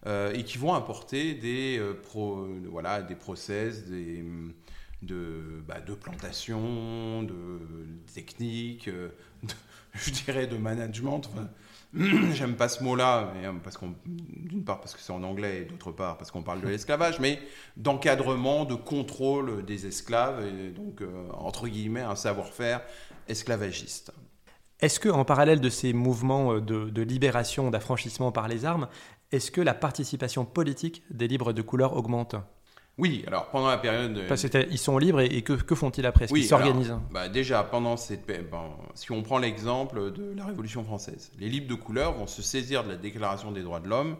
et qui vont importer des, pro, voilà, des process, des, de, bah, de plantation, de, techniques, je dirais de management. j'aime pas ce mot-là, euh, qu'on, d'une part parce que c'est en anglais et d'autre part parce qu'on parle de l'esclavage, mais d'encadrement, de contrôle des esclaves, et donc euh, entre guillemets un savoir-faire esclavagiste. Est-ce que, en parallèle de ces mouvements euh, de, libération, d'affranchissement par les armes, est-ce que la participation politique des libres de couleur augmente? Oui, alors pendant la période. Parce ils sont libres et, que, font-ils après? Est-ce qu'ils s'organisent? bah Déjà, pendant cette. si on prend l'exemple de la Révolution française, les libres de couleur vont se saisir de la Déclaration des droits de l'homme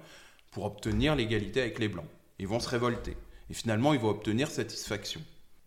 pour obtenir l'égalité avec les Blancs. Ils vont se révolter. Et finalement, ils vont obtenir satisfaction.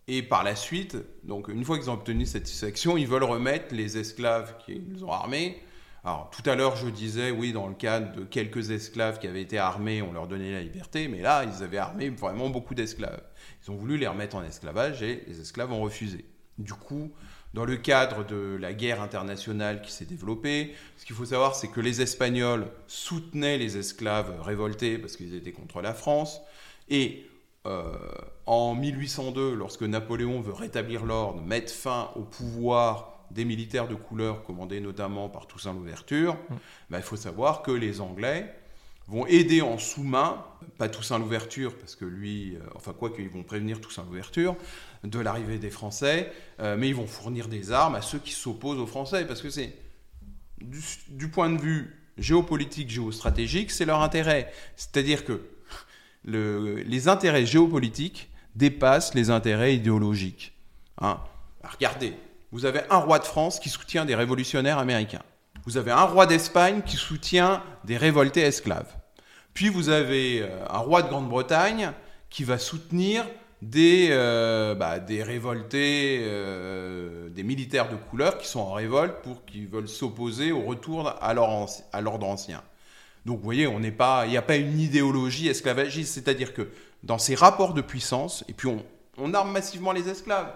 Et par la suite, donc une fois qu'ils ont obtenu satisfaction, ils veulent remettre les esclaves qu'ils ont armés alors, tout à l'heure, je disais, oui, dans le cadre de quelques esclaves qui avaient été armés, on leur donnait la liberté, mais là, ils avaient armé vraiment beaucoup d'esclaves. Ils ont voulu les remettre en esclavage et les esclaves ont refusé. Du coup, dans le cadre de la guerre internationale qui s'est développée, ce qu'il faut savoir, c'est que les Espagnols soutenaient les esclaves révoltés parce qu'ils étaient contre la France. Et euh, en 1802, lorsque Napoléon veut rétablir l'ordre, mettre fin au pouvoir des militaires de couleur commandés notamment par Toussaint Louverture, mm. bah, il faut savoir que les Anglais vont aider en sous-main, pas Toussaint Louverture, parce que lui, euh, enfin quoi qu'ils vont prévenir Toussaint Louverture de l'arrivée des Français, euh, mais ils vont fournir des armes à ceux qui s'opposent aux Français, parce que c'est, du, point de vue géopolitique, géostratégique, c'est leur intérêt. C'est-à-dire que les intérêts géopolitiques dépassent les intérêts idéologiques. Hein. regardez, vous avez un roi de France qui soutient des révolutionnaires américains. Vous avez un roi d'Espagne qui soutient des révoltés esclaves. Puis vous avez euh, un roi de Grande-Bretagne qui va soutenir des, euh, bah, révoltés, euh, des militaires de couleur qui sont en révolte pour qu'ils veulent s'opposer au retour à l'ordre ancien. Donc vous voyez, il n'y a pas une idéologie esclavagiste, c'est-à-dire que dans ces rapports de puissance, et puis on arme massivement les esclaves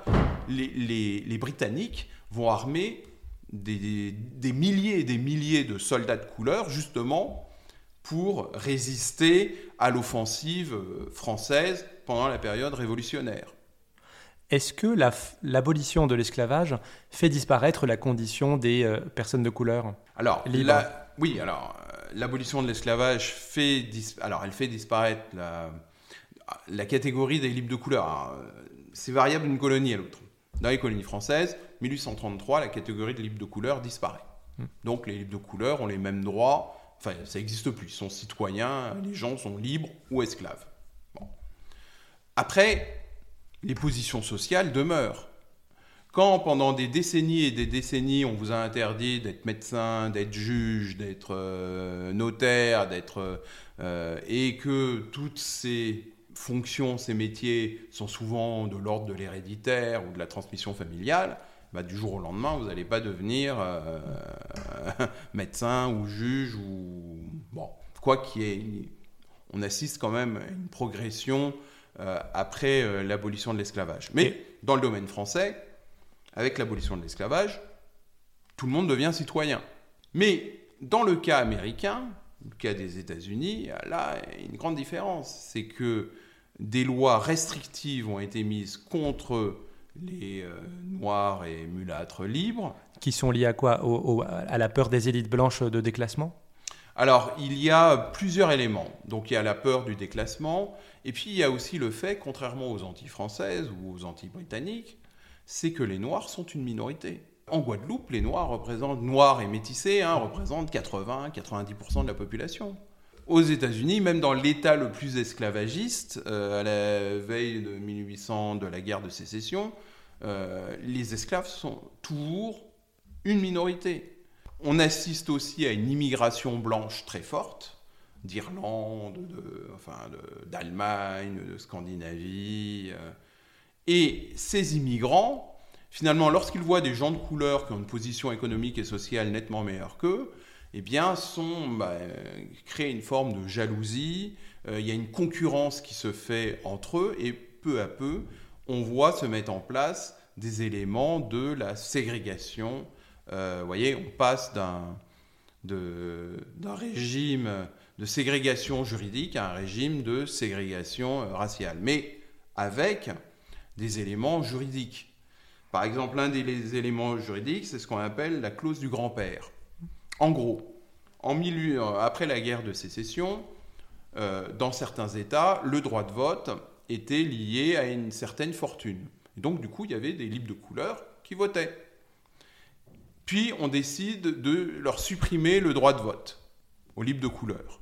les, Britanniques vont armer des, milliers et des milliers de soldats de couleur, justement, pour résister à l'offensive française pendant la période révolutionnaire. Est-ce que l'abolition de l'esclavage fait disparaître la condition des euh, personnes de couleur Alors, oui, alors euh, l'abolition de l'esclavage fait, alors elle fait disparaître la, la catégorie des libres de couleur. Euh, c'est variable d'une colonie à l'autre. Dans les colonies françaises, 1833, la catégorie de libres de couleur disparaît. Hmm. Donc les libres de couleur ont les mêmes droits. Enfin, ça n'existe plus. Ils sont citoyens, les gens sont libres ou esclaves. Après, les positions sociales demeurent. Quand pendant des décennies et des décennies, on vous a interdit d'être médecin, d'être juge, d'être euh, notaire, d'être euh, et que toutes ces fonctions, ces métiers sont souvent de l'ordre de l'héréditaire ou de la transmission familiale, bah, du jour au lendemain, vous n'allez pas devenir euh, médecin ou juge ou bon, quoi qu'il y ait, on assiste quand même à une progression euh, après euh, l'abolition de l'esclavage. Mais dans le domaine français, avec l'abolition de l'esclavage, tout le monde devient citoyen. Mais dans le cas américain, le cas des États-Unis, là, il y a une grande différence. C'est que des lois restrictives ont été mises contre les euh, noirs et mulâtres libres. Qui sont liées à quoi? À la peur des élites blanches de déclassement? Alors, il y a plusieurs éléments. Donc, il y a la peur du déclassement, et puis il y a aussi le fait, contrairement aux Antilles-françaises ou aux Antilles-britanniques, c'est que les Noirs sont une minorité. En Guadeloupe, les Noirs représentent, Noirs et métissés, hein, représentent 80-90% de la population. Aux États-Unis, même dans l'État le plus esclavagiste, euh, à la veille de 1800 de la guerre de sécession, euh, les esclaves sont toujours une minorité. On assiste aussi à une immigration blanche très forte d'Irlande, d'Allemagne, de, Scandinavie. Euh. Et ces immigrants, finalement, lorsqu'ils voient des gens de couleur qui ont une position économique et sociale nettement meilleure qu'eux, eh bien, sont, bah, créent une forme de jalousie. Euh, il y a une concurrence qui se fait entre eux et peu à peu, on voit se mettre en place des éléments de la ségrégation euh, vous voyez, on passe d'un régime de ségrégation juridique à un régime de ségrégation euh, raciale, mais avec des éléments juridiques. Par exemple, l'un des éléments juridiques, c'est ce qu'on appelle la clause du grand-père. En gros, en milieu, euh, après la guerre de sécession, dans certains États, le droit de vote était lié à une certaine fortune. Et donc, du coup, il y avait des libres de couleur qui votaient. Puis on décide de leur supprimer le droit de vote aux libres de couleur.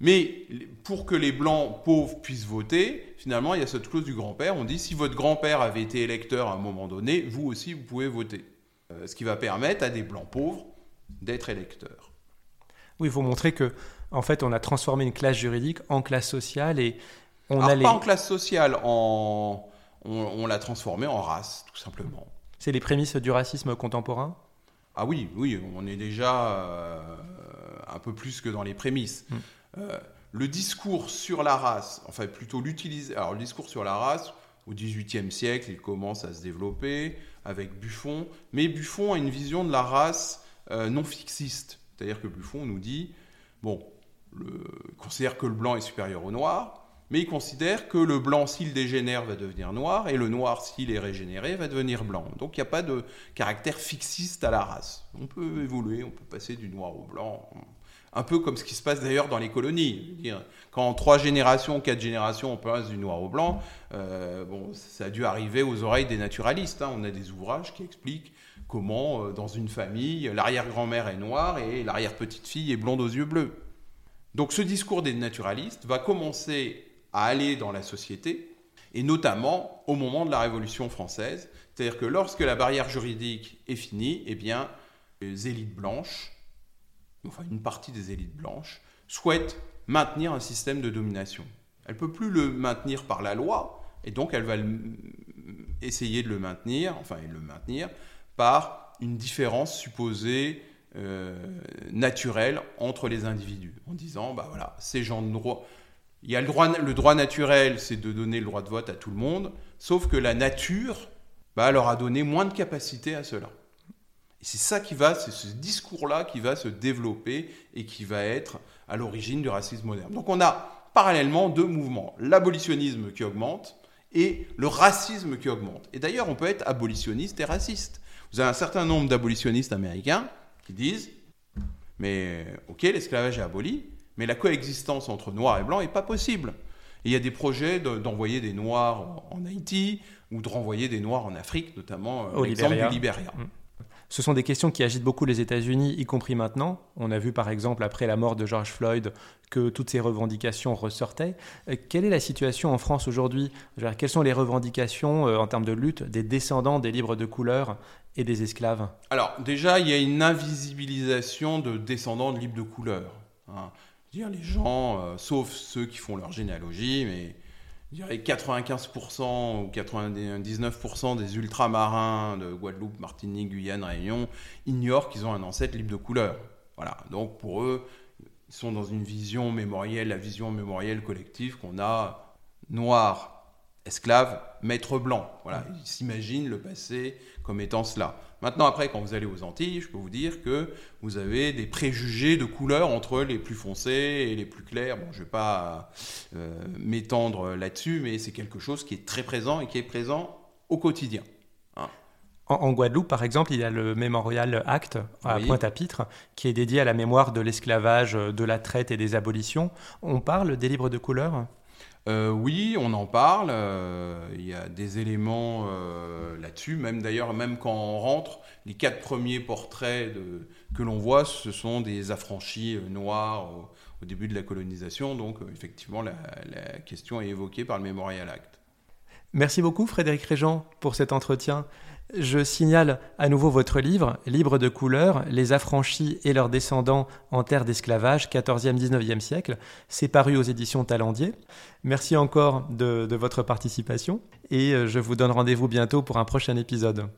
Mais pour que les blancs pauvres puissent voter, finalement, il y a cette clause du grand-père. On dit si votre grand-père avait été électeur à un moment donné, vous aussi, vous pouvez voter. Euh, ce qui va permettre à des blancs pauvres d'être électeurs. Oui, il faut montrer que, en fait, on a transformé une classe juridique en classe sociale et on a pas en classe sociale, en... on l'a transformée en race, tout simplement. C'est les prémices du racisme contemporain? Ah oui, oui, on est déjà euh, un peu plus que dans les prémices. Mm. Euh, le discours sur la race, enfin plutôt l'utiliser. Alors le discours sur la race, au XVIIIe siècle, il commence à se développer avec Buffon, mais Buffon a une vision de la race euh, non fixiste. C'est-à-dire que Buffon nous dit, bon, le, considère que le blanc est supérieur au noir, mais il considère que le blanc, s'il dégénère, va devenir noir, et le noir, s'il est régénéré, va devenir blanc. Donc il n'y a pas de caractère fixiste à la race. On peut évoluer, on peut passer du noir au blanc, un peu comme ce qui se passe d'ailleurs dans les colonies. Quand en trois générations, quatre générations, on passe du noir au blanc, euh, bon, ça a dû arriver aux oreilles des naturalistes. Hein. On a des ouvrages qui expliquent comment, euh, dans une famille, l'arrière-grand-mère est noire et l'arrière-petite-fille est blonde aux yeux bleus. Donc ce discours des naturalistes va commencer à aller dans la société, et notamment au moment de la Révolution française. C'est-à-dire que lorsque la barrière juridique est finie, eh bien, les élites blanches, enfin une partie des élites blanches, souhaitent maintenir un système de domination. Elle ne peut plus le maintenir par la loi, et donc elle va essayer de le maintenir, enfin le maintenir, par une différence supposée euh, naturelle entre les individus, en disant, bah voilà, ces gens de droit, il y a le droit, le droit naturel, c'est de donner le droit de vote à tout le monde, sauf que la nature bah, leur a donné moins de capacité à cela. C'est ça qui va, c'est ce discours-là qui va se développer et qui va être à l'origine du racisme moderne. Donc on a parallèlement deux mouvements, l'abolitionnisme qui augmente et le racisme qui augmente. Et d'ailleurs, on peut être abolitionniste et raciste. Vous avez un certain nombre d'abolitionnistes américains qui disent, mais ok, l'esclavage est aboli, mais la coexistence entre noirs et blancs n'est pas possible. il y a des projets d'envoyer des noirs en Haïti ou de renvoyer des noirs en Afrique, notamment euh, l'exemple du Libéria. Mm. Ce sont des questions qui agitent beaucoup les États-Unis, y compris maintenant. On a vu par exemple après la mort de George Floyd que toutes ces revendications ressortaient. Euh, quelle est la situation en France aujourd'hui? Quelles sont les revendications euh, en termes de lutte des descendants des libres de couleur et des esclaves Alors déjà, il y a une invisibilisation de descendants de libres de couleur. Hein. Dire les gens, euh, sauf ceux qui font leur généalogie, mais je dirais 95% ou 99% des ultramarins de Guadeloupe, Martinique, Guyane, Réunion ignorent qu'ils ont un ancêtre libre de couleur. Voilà. Donc pour eux, ils sont dans une vision mémorielle, la vision mémorielle collective qu'on a noir, esclave, maître blanc. Voilà. Ils s'imaginent le passé comme étant cela. Maintenant, après, quand vous allez aux Antilles, je peux vous dire que vous avez des préjugés de couleur entre les plus foncés et les plus clairs. Bon, je ne vais pas euh, m'étendre là-dessus, mais c'est quelque chose qui est très présent et qui est présent au quotidien. Hein. En, Guadeloupe, par exemple, il y a le Memorial Act à Pointe-à-Pitre qui est dédié à la mémoire de l'esclavage, de la traite et des abolitions. On parle des livres de couleur? Euh, oui, on en parle. Euh, il y a des éléments euh, là-dessus. Même d'ailleurs, même quand on rentre, les quatre premiers portraits que l'on voit, ce sont des affranchis noirs au, début de la colonisation. Donc, effectivement, la, la, question est évoquée par le Memorial Act. Merci beaucoup, Frédéric Régent, pour cet entretien. Je signale à nouveau votre livre, Libre de couleur, les affranchis et leurs descendants en terre d'esclavage, 14e-19e siècle. C'est paru aux éditions Talendier. Merci encore de, de votre participation et euh, je vous donne rendez-vous bientôt pour un prochain épisode.